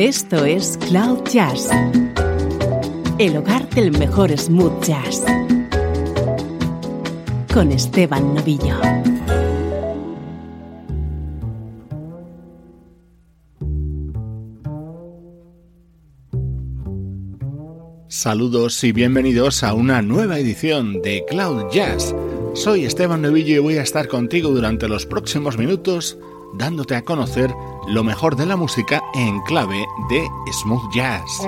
Esto es Cloud Jazz, el hogar del mejor smooth jazz, con Esteban Novillo. Saludos y bienvenidos a una nueva edición de Cloud Jazz. Soy Esteban Novillo y voy a estar contigo durante los próximos minutos dándote a conocer lo mejor de la música en clave de smooth jazz.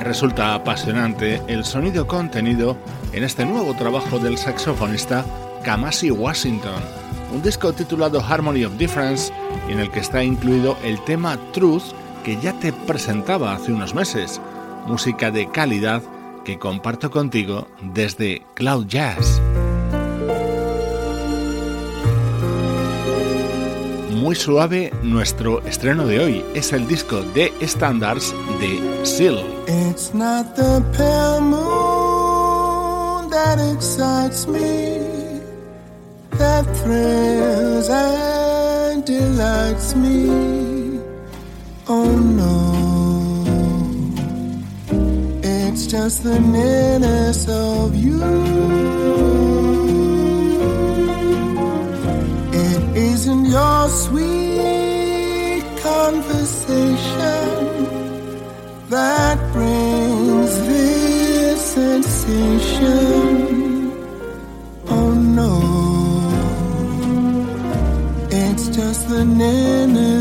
Resulta apasionante el sonido contenido en este nuevo trabajo del saxofonista Kamasi Washington, un disco titulado Harmony of Difference en el que está incluido el tema Truth que ya te presentaba hace unos meses, música de calidad que comparto contigo desde Cloud Jazz. Muy suave nuestro estreno de hoy es el disco de estándares de Seal. It's not the pale moon that excites me, that thrills and delights me. Oh no, it's just the nearness of you. Your sweet conversation that brings this sensation. Oh no, it's just the nearness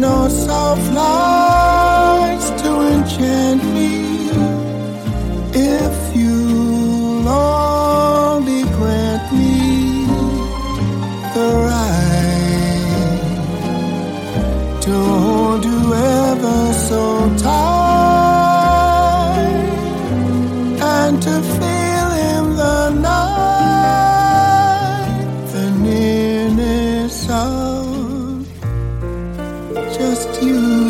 no self love. just you.